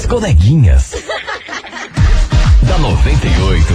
As coleguinhas. da 98.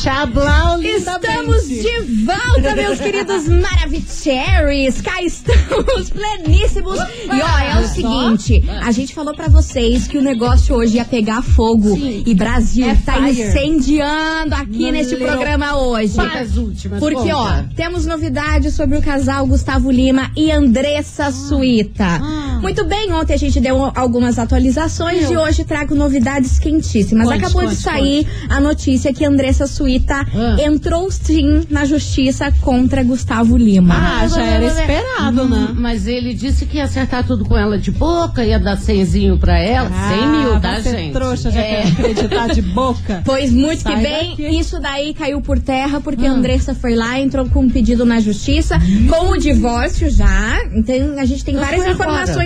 Chablau, Estamos de volta, meus queridos Maravicheries. Cá estamos, pleníssimos. E ó, é o seguinte: a gente falou pra vocês que o negócio hoje ia pegar fogo. E Brasil É tá fire. incendiando aqui No neste programa hoje. As últimas. Porque, ó, conta. temos novidades sobre o casal Gustavo Lima e Andressa Suíta. Ah. Muito bem, ontem a gente deu algumas atualizações Meu. e hoje trago novidades quentíssimas. Conte, Acabou conte, de sair a notícia que Andressa Suíta Ah. entrou sim na justiça contra Gustavo Lima. Ah, já era esperado, né? Mas ele disse que ia acertar tudo com ela de boca, ia dar cenzinho pra ela. 100 mil, tá, você gente? trouxa, já É. quer acreditar de boca. Pois muito Sai que bem, daqui. isso daí caiu por terra porque Ah. a Andressa foi lá, entrou com um pedido na justiça, com o divórcio já. Então a gente tem Então várias foi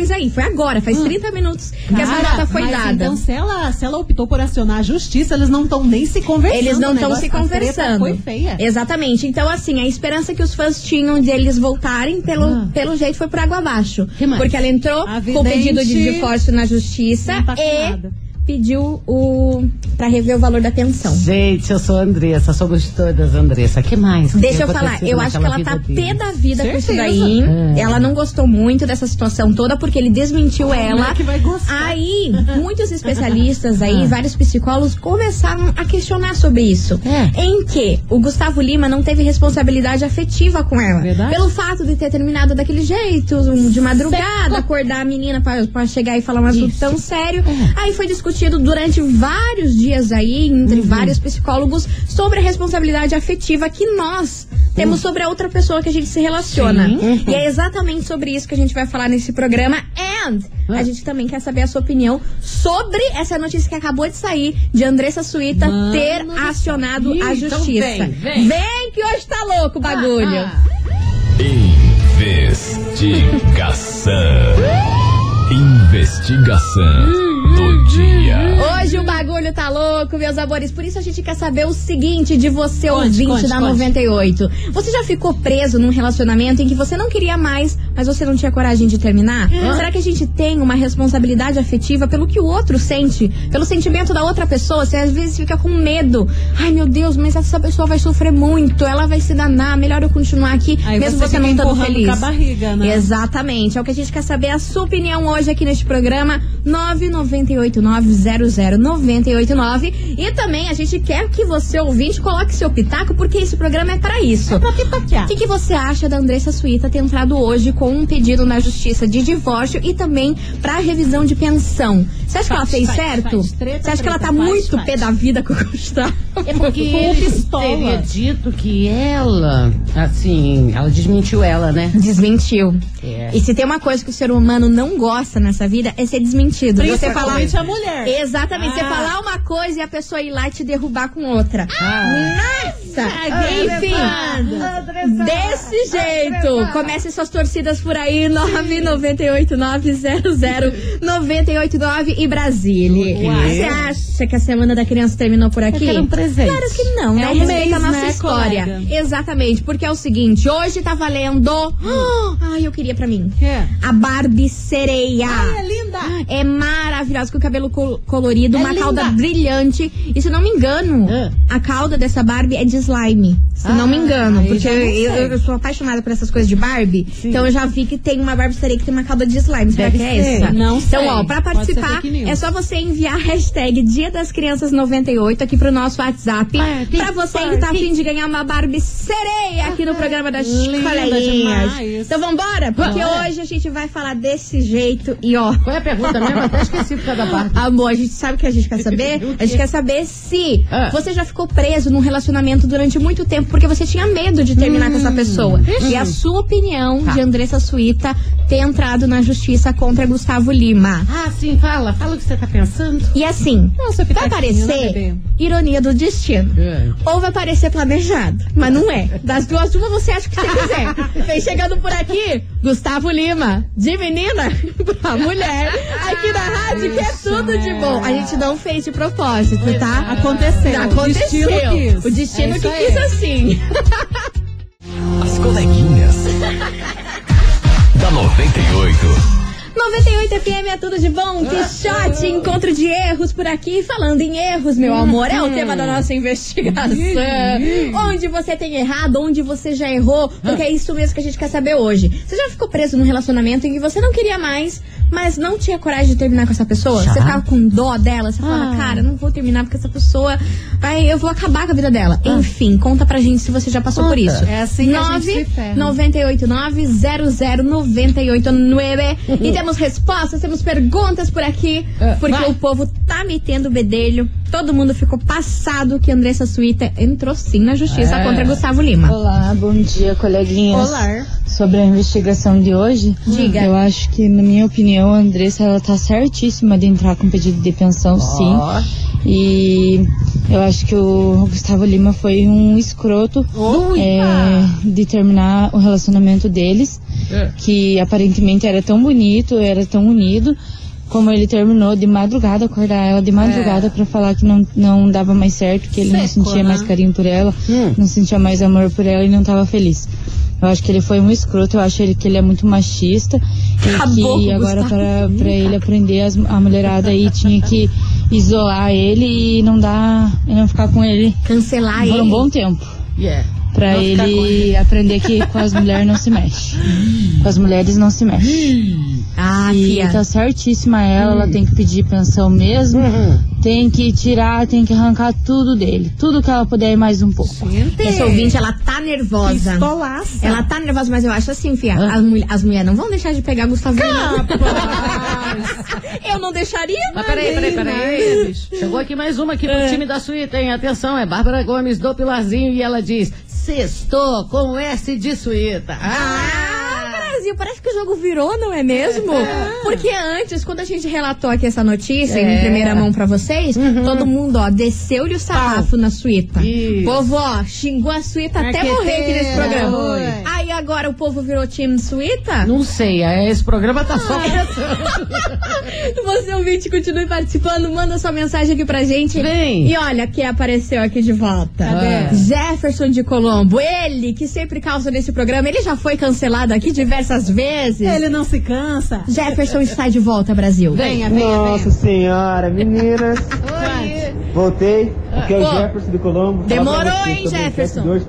informações aí. Foi agora, faz 30 minutos que essa Cara, nota foi mas dada. Então, se ela, se ela optou por acionar a justiça, eles não estão nem se conversando. Eles não estão negócio- se conversando. Foi feia. Exatamente. Então, assim, a esperança que os fãs tinham de eles voltarem, pelo, Ah. pelo jeito, foi por água abaixo. Porque ela entrou com o pedido de divórcio na justiça tá e nada. Pediu o. pra rever o valor da pensão. Gente, eu sou a Andressa, somos todas Andressa. que mais? que Deixa eu falar, eu acho que ela tá vida pé da vida com isso Certeza. daí. É. Ela não gostou muito dessa situação toda porque ele desmentiu ela. é que vai gostar? Aí, muitos especialistas aí, Ah. vários psicólogos começaram a questionar sobre isso. É. Em que o Gustavo Lima não teve responsabilidade afetiva com ela. Verdade. Pelo fato de ter terminado daquele jeito, de madrugada, acordar a menina pra, pra chegar e falar um assunto Isso. tão sério. É. Aí foi discutido durante vários dias aí, entre Uhum. vários psicólogos, sobre a responsabilidade afetiva que nós temos sobre a outra pessoa que a gente se relaciona. Uhum. Sim. E é exatamente sobre isso que a gente vai falar nesse programa. And a Ah. gente também quer saber a sua opinião sobre essa notícia que acabou de sair de Andressa Suíta Mano ter do acionado a Ih, então justiça. vem, vem. Vem que hoje tá louco o bagulho. Ah, ah. Investigação. Investigação do dia. Hoje o bagulho tá louco, meus amores. Por isso a gente quer saber o seguinte de você, Conte, ouvinte conte, da conte. 98. Você já ficou preso num relacionamento em que você não queria mais, mas você não tinha coragem de terminar? Será que a gente tem uma responsabilidade afetiva pelo que o outro sente? Pelo sentimento da outra pessoa? Você às vezes fica com medo. Ai, meu Deus, mas essa pessoa vai sofrer muito, ela vai se danar, melhor eu continuar aqui, Aí mesmo você você, não estando feliz. com a barriga, né? Exatamente. É o que a gente quer saber a sua opinião hoje aqui neste programa 998900989 e também a gente quer que você ouvinte coloque seu pitaco porque esse programa é pra isso. Pra pitaquear. O que, que você acha da Andressa Suíta ter entrado hoje com um pedido na justiça de divórcio e também pra revisão de pensão? Você acha que ela Faz, fez faz, certo? faz. Treta, Você acha que ela tá treta, faz, muito faz. pé da vida com o Gustavo? É porque Com ele pistola. teria dito que ela, assim, ela desmentiu ela, né? Desmentiu. É. E se tem uma coisa que o ser humano não gosta nessa vida é ser desmentido. Você falar Principalmente a mulher. Exatamente, você Ah. falar uma coisa e a pessoa ir lá e te derrubar com outra. Nossa! Enfim, desse jeito. Comece suas torcidas por aí, 998900989 e Brasília. Uai. Você acha que a Semana da Criança terminou por aqui? Eu um presente. Claro que não, né? É um mês, a nossa né, história. colega? Exatamente, porque é o seguinte, hoje tá valendo... Ai, eu queria pra mim. A Barbie sereia. Ai, é linda. É maravilhosa, com o cabelo col- colorido, É uma linda. cauda brilhante. E se não me engano, Ah. a cauda dessa Barbie é de slime. Se não me engano. aí Porque eu, eu- sou apaixonada por essas coisas de Barbie. Então eu já vi que tem uma Barbie sereia que tem uma cauda de slime. Será Deve que é ser. essa? Não Então, sei. ó, pra participar, é só você enviar a hashtag Dia das Crianças 98 aqui pro nosso WhatsApp. Party, pra você que tá afim de ganhar uma Barbie sereia aqui no programa das Linda coleguinhas. demais. Então vambora, porque Bora. hoje a gente vai falar desse jeito e ó. Qual é a pergunta mesmo? Até esqueci por causa da parte. Amor, a gente sabe o que a gente quer saber? Quê? A gente quer saber se Ah. você já ficou preso num relacionamento durante muito tempo porque você tinha medo de terminar com essa pessoa. E a sua opinião Tá. de Andressa Suíta ter entrado na justiça contra Gustavo Lima. Ah, sim, fala. Fala o que você tá pensando. E assim, Não, seu vai né, parecer bebê? ironia do destino. É. Ou vai parecer planejado, mas não é. Das duas, uma você acha que você quiser. Vem chegando por aqui, Gustavo Lima, de menina pra mulher, aqui na rádio, que é tudo de né? bom. A gente não fez de propósito, tá? Aconteceu. Aconteceu. O destino quis. O destino É que quis aí. As coleguinhas. da 98. 98 FM é tudo de bom. Que shot, encontro de erros por aqui. Falando em erros, meu amor, é o tema da nossa investigação. onde você tem errado, onde você já errou, porque é isso mesmo que a gente quer saber hoje. Você já ficou preso num relacionamento em que você não queria mais, mas não tinha coragem de terminar com essa pessoa? Você ficava com dó dela, você falava, Ah. cara, não vou terminar porque essa pessoa vai, eu vou acabar com a vida dela. Enfim, conta pra gente se você já passou por Conta. isso. É assim que a gente se ferra. 989-00989. E temos respostas, temos perguntas por aqui, porque vai. o povo tá metendo o bedelho. Todo mundo ficou passado que Andressa Suíta entrou sim na justiça É. contra Gustavo Lima. Olá, bom dia, coleguinhas. Olá. Sobre a investigação de hoje, Diga. eu acho que, na minha opinião, a Andressa ela tá certíssima de entrar com pedido de pensão, sim. E eu acho que o Gustavo Lima foi um escroto é, de terminar o relacionamento deles, É. que aparentemente era tão bonito, era tão unido. Como ele terminou de madrugada, acordar ela de madrugada pra falar que não, não dava mais certo, que ele não Seco, sentia né? mais carinho por ela, Hum. não sentia mais amor por ela e não tava feliz. Eu acho que ele foi um escroto, eu acho ele, que ele é muito machista e Acabou que com o agora para pra ele aprender as- a mulherada aí tinha que isolar ele e não dar e não ficar com ele Cancelar por ele. um bom tempo. Yeah. Pra Não ele aprender que com as mulheres não se mexe. Com as mulheres não se mexe. Ah, E fia. tá certíssima ela, ela tem que pedir pensão mesmo. Uhum. Tem que tirar, tem que arrancar tudo dele. Tudo que ela puder e mais um pouco. Essa ouvinte, ela tá nervosa. Pistolaça. Ela tá nervosa, mas eu acho assim, fia. As, mulher- as mulheres não vão deixar de pegar Gustavo. Eu não deixaria. Mas peraí, peraí, peraí. Chegou aqui mais uma aqui pro time da suíta, hein? Atenção, é Bárbara Gomes do Pilarzinho e ela diz: Sextou com S de suíta. Ah, Brasil, parece que o jogo virou, não é mesmo? Porque antes, quando a gente relatou aqui essa notícia em É. primeira mão pra vocês, todo mundo, ó, desceu-lhe o sarrafo na suíta. Isso. Povo, ó, xingou a suíta até morrer aqui nesse programa. foi. Aí agora o povo virou time suíta? Não sei, é, esse programa tá só Você ouvinte, continue participando, manda sua mensagem aqui pra gente. Vem. E olha quem apareceu aqui de volta. Cadê? Jefferson de Colombo. Ele, que sempre causa nesse programa, ele já foi cancelado aqui diversas vezes. Ele não se cansa. Jefferson está de volta, Brasil. Venha, venha, Nossa senhora, meninas, voltei. Aqui é o Jefferson de Colombo. Demorou, hein, Jefferson?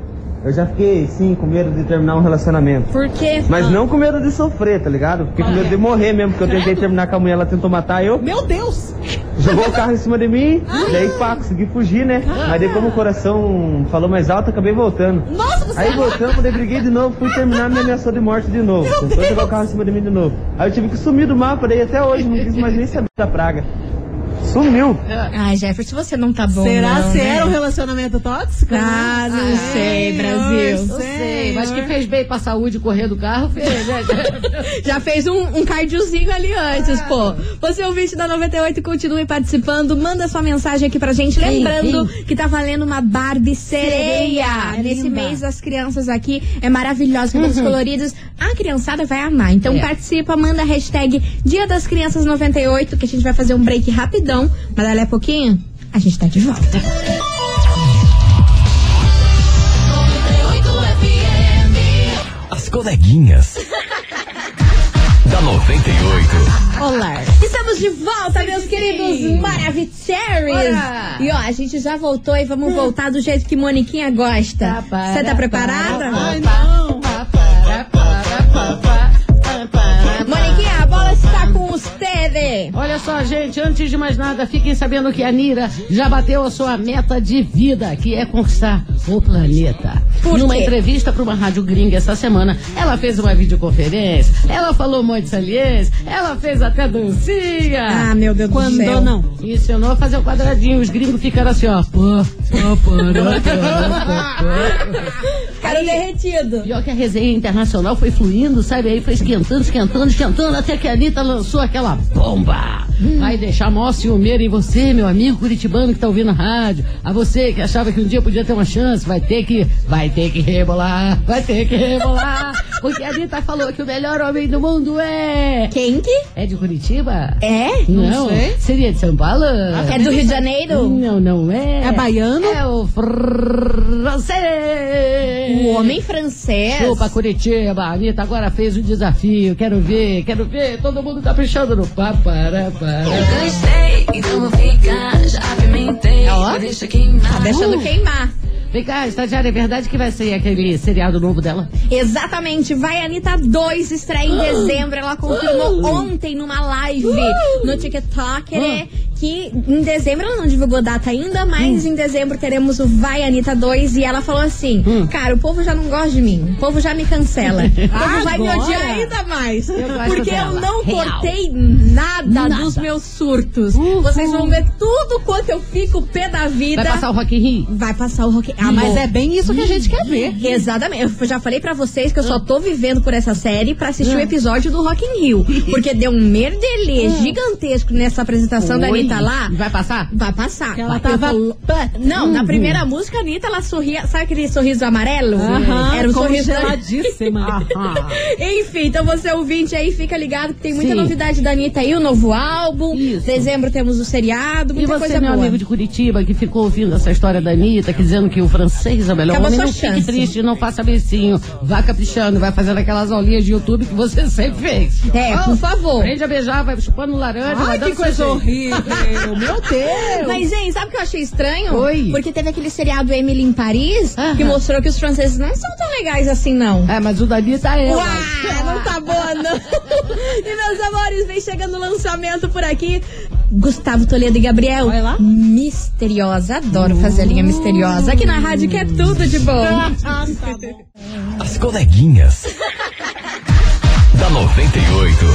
Eu já fiquei, sim, com medo de terminar um relacionamento. Por quê? Mas Ah. não com medo de sofrer, tá ligado? Fiquei com medo de morrer mesmo, porque eu tentei terminar com a mulher, ela tentou matar eu. Meu Deus! Jogou o carro em cima de mim, daí pá, consegui fugir, né? Mas daí como o coração falou mais alto, acabei voltando. Nossa, Aí voltamos, daí briguei de novo, fui terminar, me ameaçou de morte de novo. Tentou jogar o carro em cima de mim de novo. Aí eu tive que sumir do mapa, daí até hoje não quis mais nem saber da praga. Sumiu. Ai, Jefferson, você não tá bom. Será não, se né? era um relacionamento tóxico? Ah, não Ai, sei, Brasil. Não sei, mas que fez bem pra saúde correr do carro, fez, né? Já fez um, um cardiozinho ali antes, pô. Você ouvinte da 98, continue participando. Manda sua mensagem aqui pra gente. Lembrando que tá valendo uma Barbie sereia. Sereia, Nesse mês, as crianças aqui é maravilhosa, cabelos coloridos. A criançada vai amar. Então É. participa, manda a hashtag Dia das Crianças 98, que a gente vai fazer um break rapidão. Mas dali a pouquinho, a gente tá de volta. As coleguinhas. da 98. Olá! Estamos de volta, meus queridos Maravicheries! E ó, a gente já voltou e vamos voltar do jeito que Moniquinha gosta. Você tá preparada? Ai, não. Olha só, gente, antes de mais nada, fiquem sabendo que a Nira já bateu a sua meta de vida, que é conquistar o planeta. Por Numa quê? entrevista para uma rádio gringa essa semana, ela fez uma videoconferência, ela falou um monte de saliência, ela fez até dancinha. Ah, meu Deus do Quando céu. não? E ensinou a fazer o quadradinho. Os gringos ficaram assim, ó. Pô, pô, pô, Ficaram derretido. Pior que a resenha internacional foi fluindo, sabe? Aí foi esquentando, esquentando, esquentando, até que a Anitta lançou aquela bomba. Vai deixar maior ciumeiro em você, meu amigo curitibano que tá ouvindo a rádio. A você que achava que um dia podia ter uma chance, vai ter que, vai ter que rebolar, vai ter que rebolar. Porque a Anitta falou que o melhor homem do mundo é... Quem que? É de Curitiba? É? Não, sei. seria de São Paulo? É do Rio de Janeiro? Não, não é. É baiano? É o francês. O homem francês. Chupa Curitiba, a Anitta agora fez o desafio. Quero ver, quero ver. Todo mundo caprichando no papará, para. Gostei, então vou ficar. Já apimentei, Ó. Tá deixando queimar. Vem cá, estagiária, é verdade que vai ser aquele seriado novo dela? Exatamente, vai Anitta 2, estreia em dezembro. Ela confirmou ontem numa live no TikTok, né? Que em dezembro ela não divulgou data ainda, mas em dezembro teremos o Vai Anitta 2 e ela falou assim: Cara, o povo já não gosta de mim, o povo já me cancela. O povo vai me odiar ainda mais. Eu porque dela. eu não Real. cortei nada, Nada. dos meus surtos. Vocês vão ver tudo quanto eu fico pé da vida. Vai passar o Rock in Rio? Vai passar o rock. Ah, mas é bem isso que a gente quer ver. Exatamente. Eu já falei pra vocês que eu só tô vivendo por essa série pra assistir o episódio do Rock in Rio. Porque deu um merdelê gigantesco nessa apresentação da Oi. Anitta lá. Vai passar? Vai passar. Ela tava- Não, na primeira música, a Anitta, ela sorria. Sabe aquele sorriso amarelo? Aham, Era um sorriso. congeladíssima. Enfim, então você ouvinte aí, fica ligado que tem muita Sim. novidade da Anitta aí, o novo álbum. Isso. Dezembro temos o seriado, E muita você, coisa meu boa. amigo de Curitiba, que ficou ouvindo essa história da Anitta, que dizendo que o francês é melhor Acabou homem, não fique chance. triste, não faça beicinho. Vá caprichando, vai fazendo aquelas aulinhas de YouTube que você sempre fez. É, Ah, por favor. Aprende a beijar, vai chupando laranja, Ai, que coisa horrível. Meu Deus. Mas, gente, sabe o que eu achei estranho? Oi. Porque teve aquele seriado Emily em Paris, Aham. que mostrou que os franceses não são tão legais assim, não. É, mas o da Anitta é. Uau, não tá boa, não. e, meus amores, vem chegando o lançamento por aqui. Gustavo Toledo e Gabriel. Vai lá. Misteriosa. Adoro fazer a linha misteriosa. Aqui na rádio que é tudo de bom. As coleguinhas. da 98.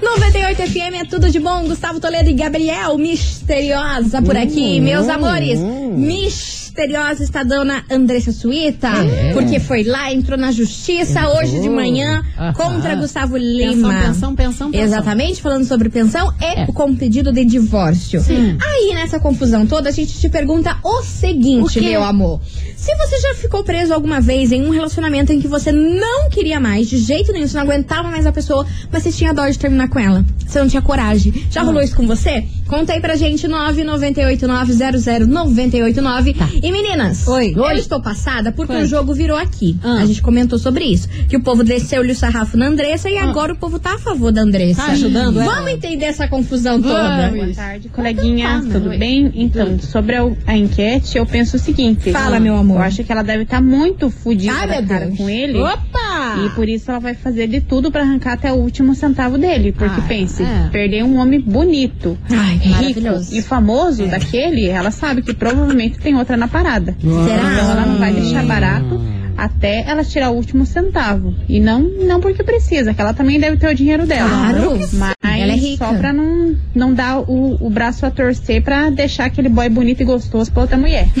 98 FM é tudo de bom. Gustavo Toledo e Gabriel, misteriosa por aqui. Meus amores, misteriosa está a dona Andressa Suíta, É. porque foi lá, entrou na justiça hoje de manhã contra Gustavo Pensão, Lima. pensão, pensão, pensão. Exatamente, falando sobre pensão e É. com pedido de divórcio. Aí, nessa confusão toda, a gente te pergunta o seguinte, O meu amor. Se você já ficou preso alguma vez em um relacionamento em que você não queria mais, de jeito nenhum, você não aguentava mais a pessoa, mas você tinha dó de terminar com ela. Você não tinha coragem. Já rolou isso com você? Conta aí pra gente, 998900989. E meninas, Oi. eu Oi. estou passada porque Foi. o jogo virou aqui. Ah. A gente comentou sobre isso. Que o povo desceu-lhe o sarrafo na Andressa e agora o povo tá a favor da Andressa. Tá ajudando ela? Vamos entender essa confusão toda. Boa tarde, coleguinha. Tá, Tudo oi. bem? Então, sobre a, a enquete, eu penso o seguinte. Fala, meu amor. Eu acho que ela deve estar muito fodida meu cara Deus. com ele. Opa! E por isso ela vai fazer de tudo pra arrancar até o último centavo dele. Porque Ah, pense, é. perder um homem bonito, Ai, rico e famoso daquele, ela sabe que provavelmente tem outra na parada. Será? Então ela não vai deixar barato até ela tirar o último centavo. E não, não porque precisa, que ela também deve ter o dinheiro dela. Claro. Mas Ela é rica. só pra não, não dar o, o braço a torcer pra deixar aquele boy bonito e gostoso pra outra mulher.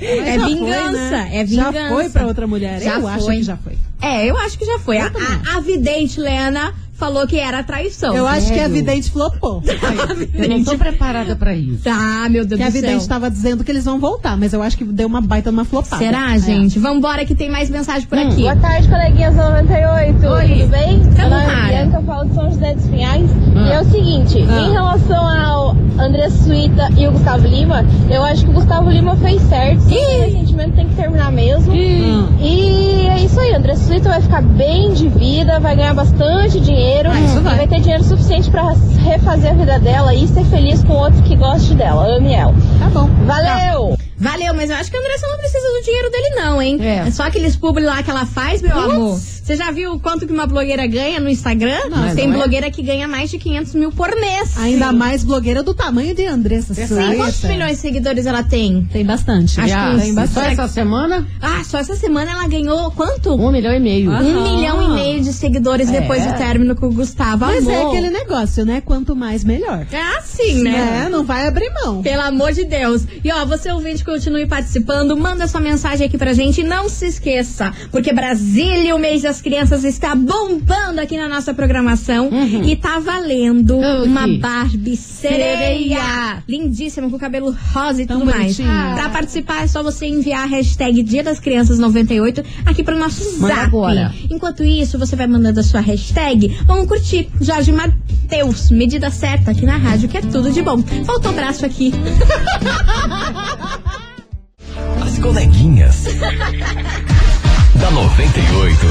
É Já foi, vingança, né? é vingança. Já foi pra outra mulher. Já eu acho foi. que já foi. É, eu acho que já foi. A, a, a vidente Lena falou que era traição. Eu acho que a Sério? vidente flopou. Eu não tô preparada pra isso. Tá, meu Deus que a do céu. vidente tava dizendo que eles vão voltar, mas eu acho que deu uma baita numa flopada. Será, gente? Vambora que tem mais mensagem por aqui. Boa tarde, coleguinhas 98. Oi. Tudo bem? Tamo Meu nome é Bianca, eu falo de São José dos Pinhais. Ah. E é o seguinte, Ah. em relação ao André Suíta e o Gustavo Lima, eu acho que o Gustavo Lima fez certo. Se tem ressentimento tem que terminar mesmo. E é isso aí, o André Suíta vai ficar bem de vida, vai ganhar bastante dinheiro. Ah, isso e vai. vai ter dinheiro suficiente pra refazer a vida dela e ser feliz com outro que goste dela. Ame ela. Tá bom. Valeu! Valeu, mas eu acho que a Andressa não precisa do dinheiro dele, não, hein? É. só aqueles publi lá que ela faz, meu amor. Você já viu quanto que uma blogueira ganha no Instagram? Não, Tem não é? blogueira que ganha mais de 500 mil por mês. Ainda mais blogueira do tamanho de Andressa Sim, quantos milhões de seguidores ela tem? Tem bastante. Acho Já, que tem bastante. só essa semana, Ah, só essa semana ela ganhou quanto? um milhão e meio. Ah. Um milhão e meio de seguidores depois do término com o Gustavo. Mas é Amor. aquele negócio, né? Quanto mais, melhor. É assim, né? É, não vai abrir mão. Pelo amor de Deus. E ó, você ouvinte, continue participando, manda sua mensagem aqui pra gente e não se esqueça, porque Brasília, o mês das crianças, está bombando aqui na nossa programação e tá valendo Oh, uma Barbie sereia. Lindíssima, com cabelo rosa e Tão tudo mais. bonitinha. Pra participar é só você enviar a hashtag Dia das Crianças 98 aqui pro nosso Manda zap. agora. Enquanto isso, você vai mandando a sua hashtag. Vamos curtir Jorge Matheus, medida certa aqui na rádio, que é tudo de bom. Faltou o braço aqui. As coleguinhas. da 98.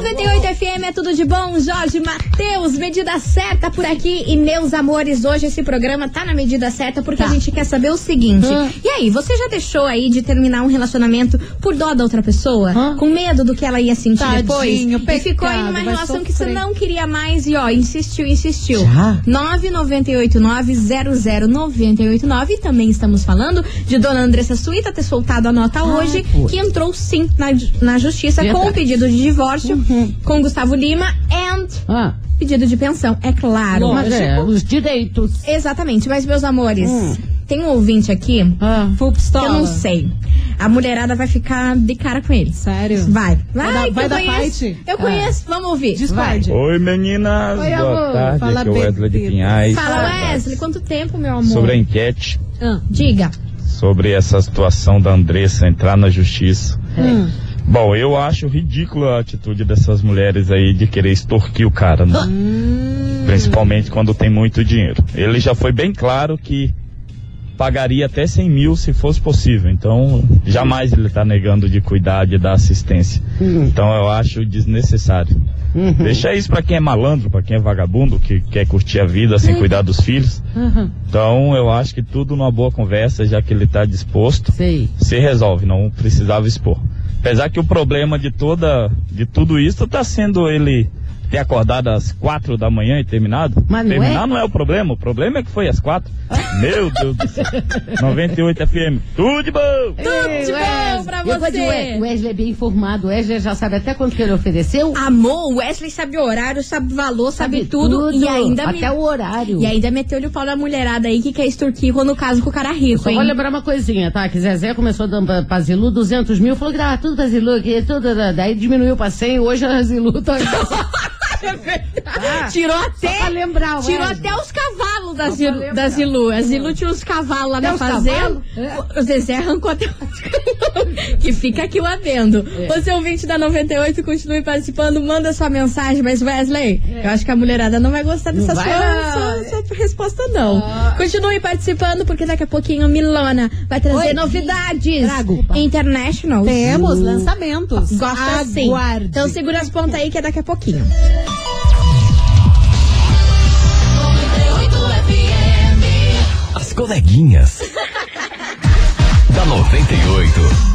98 FM é tudo de bom, Jorge Matheus, medida certa por aqui. E meus amores, hoje esse programa tá na medida certa porque a gente quer saber o seguinte. Hum. E aí, você já deixou aí de terminar um relacionamento por dó da outra pessoa? Hã? Com medo do que ela ia sentir Tadinho, depois? e ficou aí pecado, numa relação que você sofrer. não queria mais e ó, insistiu, insistiu. Já? 998900989 e também estamos falando de Dona Andressa Suíta ter soltado a nota hoje, foi. que entrou sim na, na justiça com o pedido de divórcio com Gustavo Lima and Ah, pedido de pensão, é claro. mas é, os direitos. Exatamente, mas meus amores, Hum. tem um ouvinte aqui Ah, Full que pistola. eu não sei. A mulherada vai ficar de cara com ele. Sério? Vai, vai, dar- vai eu dar fight? Eu conheço, vamos ouvir. Discorde. Oi meninas, Oi, boa amor. tarde, Fala aqui é o Wesley de. Pinhais. Fala Wesley, quanto tempo, meu amor? Sobre a enquete, Ah. Diga. sobre essa situação da Andressa entrar na justiça. Hum. Bom, eu acho ridícula a atitude dessas mulheres aí de querer extorquir o cara, né? Hum. Principalmente quando tem muito dinheiro. Ele já foi bem claro que pagaria até 100 mil se fosse possível. Então, jamais ele está negando de cuidar, de dar assistência. Então, eu acho desnecessário. Uhum. Deixa isso pra quem é malandro, pra quem é vagabundo, que quer curtir a vida sem cuidar dos filhos. Uhum. Então, eu acho que tudo numa boa conversa, já que ele tá disposto, Sei. se resolve, não precisava expor. Apesar que o problema de toda, de tudo isso tá sendo ele ter acordado às quatro da manhã e terminado. Mas não Terminar é? não é o problema, o problema é que foi às quatro. Meu Deus do céu. 98 FM, tudo de bom! Tudo de bom pra você. O Wesley é bem informado. O Wesley já sabe até quanto que ele ofereceu. Amor, o Wesley sabe o horário, sabe o valor, sabe, tudo, E ainda Até me... o horário. E ainda meteu-lhe o pau na mulherada aí que quer extorquir quando caso com o cara rico, Só hein? vou lembrar uma coisinha, tá? Que Zezé começou dando pra, pra Zilu 200 mil, falou que dava tudo pra Zilu aqui, tudo, da- daí diminuiu pra 100, hoje a Zilu tá... Tirou até. lembrar, Tirou Wesley. até os cavalos da, Zilu, da Zilu. A Zilu tinha uns cavalos lá Até na os fazenda. É. O Zezé arrancou até os cavalos. Que fica aqui o adendo. É. Você ouvinte da 98, continue participando, manda sua mensagem. Mas Wesley, eu acho que a mulherada não vai gostar dessa É. Sua, vai, não. sua- sua resposta, não. Continue participando, porque daqui a pouquinho Milona vai trazer Oi. novidades Trago. international. Temos lançamentos. Gosta assim. Aguarde. Então segura as pontas aí que é daqui a pouquinho. As coleguinhas. da 98.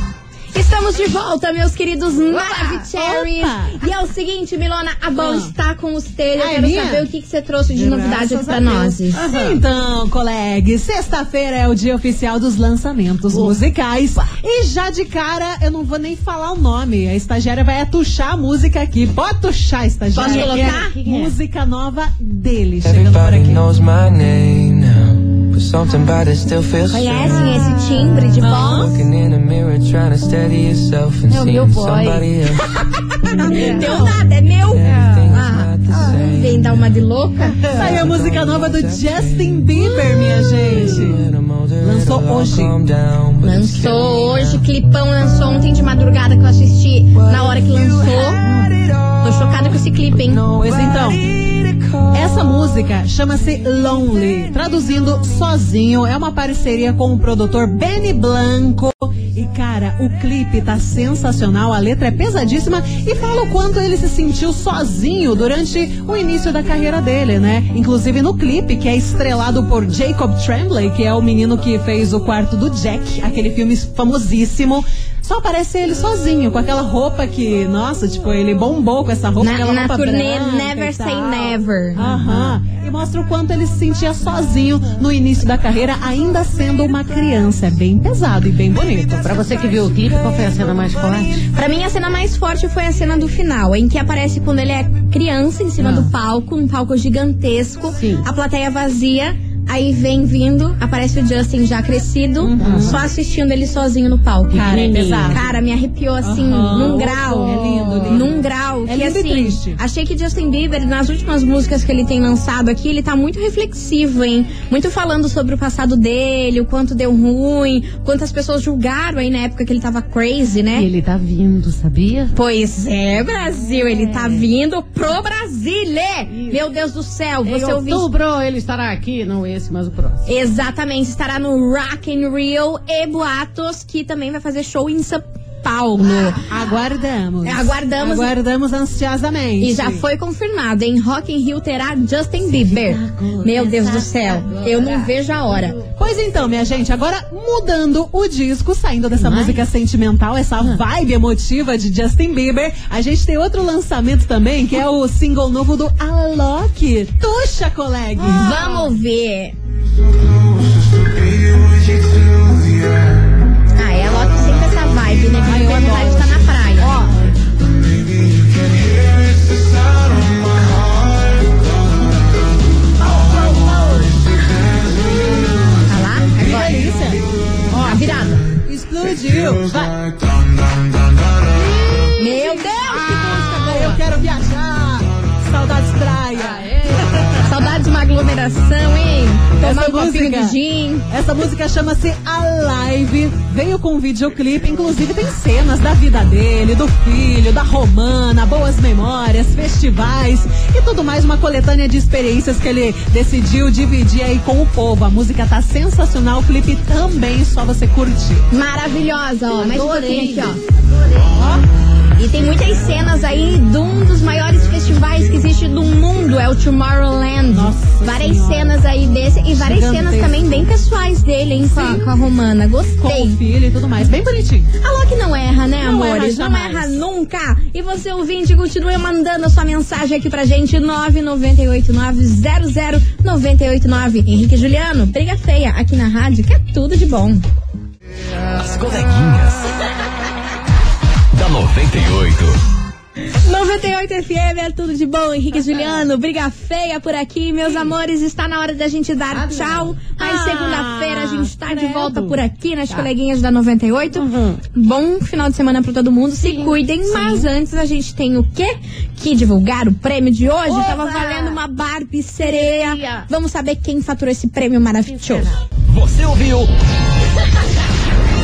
Estamos de volta, meus queridos Maravicheries. Opa! E é o seguinte, Milona, a bola Ah. está com os telhos. Eu Ah, é quero minha? saber o que, que você trouxe de novidade aqui Graças pra a nós. Deus. Então, colegue, sexta-feira é o dia oficial dos lançamentos musicais. E já de cara, eu não vou nem falar o nome. A estagiária vai atuchar a música aqui. Pode tuchar, estagiária. Posso colocar? Que é Música nova dele, chegando por Everybody aqui. knows my name now. Conhecem esse timbre de voz? É o meu boy. else. Deu nada, é meu. Ah, same. vem dar uma de louca. Saiu a música nova do Justin Bieber, minha gente. Lançou hoje. Lançou hoje, clipão lançou ontem de madrugada que eu assisti na hora que lançou. Tô chocada com esse clipe, hein? Pois então, essa música chama-se Lonely, traduzindo sozinho, é uma parceria com o produtor Benny Blanco. E cara, o clipe tá sensacional, a letra é pesadíssima e fala o quanto ele se sentiu sozinho durante o início da carreira dele, né? Inclusive no clipe, que é estrelado por Jacob Tremblay, que é o menino que fez o quarto do Jack, aquele filme famosíssimo. Só aparece ele sozinho, com aquela roupa que, nossa, tipo, ele bombou com essa roupa, Na, aquela na roupa turnê Never Say. Never. Aham. E mostra o quanto ele se sentia sozinho no início da carreira, ainda sendo uma criança. É bem pesado e bem bonito. Pra você que viu o clipe, qual foi a cena mais forte? Pra mim, a cena mais forte foi a cena do final, em que aparece quando ele é criança em cima Ah. do palco, um palco gigantesco, Sim. a plateia vazia. Aí vem vindo, aparece o Justin já crescido, só assistindo ele sozinho no palco. Uhum. Cara, é pesado. Cara, me arrepiou assim, Aham. num grau. É lindo, lindo. Num grau. É que lindo e assim, triste. achei que Justin Bieber, nas últimas músicas que ele tem lançado aqui, ele tá muito reflexivo, hein? Muito falando sobre o passado dele, o quanto deu ruim, quantas pessoas julgaram aí na época que ele tava crazy, né? Ele tá vindo, sabia? Pois é, Brasil, ele tá vindo pro Brasília! Meu Deus do céu, Em você ouviu? outubro ele estará aqui, não mas o próximo. Exatamente, estará no Rock in Rio e Boatos, que também vai fazer show em São Paulo. Aguardamos. É, aguardamos. Aguardamos ansiosamente. E já foi confirmado, em Rock in Rio terá Justin Bieber. Meu Deus do céu, eu não vejo a hora. Pois então, minha gente, agora mudando o disco, saindo dessa música sentimental, essa vibe emotiva de Justin Bieber, a gente tem outro lançamento também, que é o single novo do Alok. Tuxa, colega! Vamos ver. Eu tem vontade de estar na praia. Tá lá? Agora. delícia! A virada. Explodiu! Vai! Aglomeração, hein? Tomar Essa um música- de gin. Essa música chama-se Alive. Veio com um videoclipe, inclusive tem cenas da vida dele, do filho, da romana, boas memórias, festivais e tudo mais, uma coletânea de experiências que ele decidiu dividir aí com o povo. A música tá sensacional, o clipe também, só você curtir. Maravilhosa, ó. Mais um Adorei. pouquinho aqui, ó. E tem muitas cenas aí de um dos maiores festivais que existe do mundo, é o Tomorrowland. Nossa várias Senhora. cenas aí desse e várias Gigantesco. cenas também bem pessoais dele, hein, com a, com a Romana. Com Gostei. o filho e tudo mais, bem bonitinho. A Loki não erra, né, Não amores? erra não erra nunca. E você, ouvinte, continue mandando a sua mensagem aqui pra gente, 998900989. Henrique e Juliano, briga feia aqui na rádio, que é tudo de bom. As coleguinhas. Da 98. 98 FM é tudo de bom, Henrique Juliano. Briga feia por aqui, meus amores. Está na hora da gente dar tchau. Mas Ah, segunda-feira a gente tá de volta por aqui nas coleguinhas da 98. Uhum. Bom final de semana pra todo mundo. Se cuidem, mas antes a gente tem o quê? Que divulgar o prêmio de hoje. Tava valendo uma Barbie sereia. Vamos saber quem faturou esse prêmio maravilhoso. Você ouviu?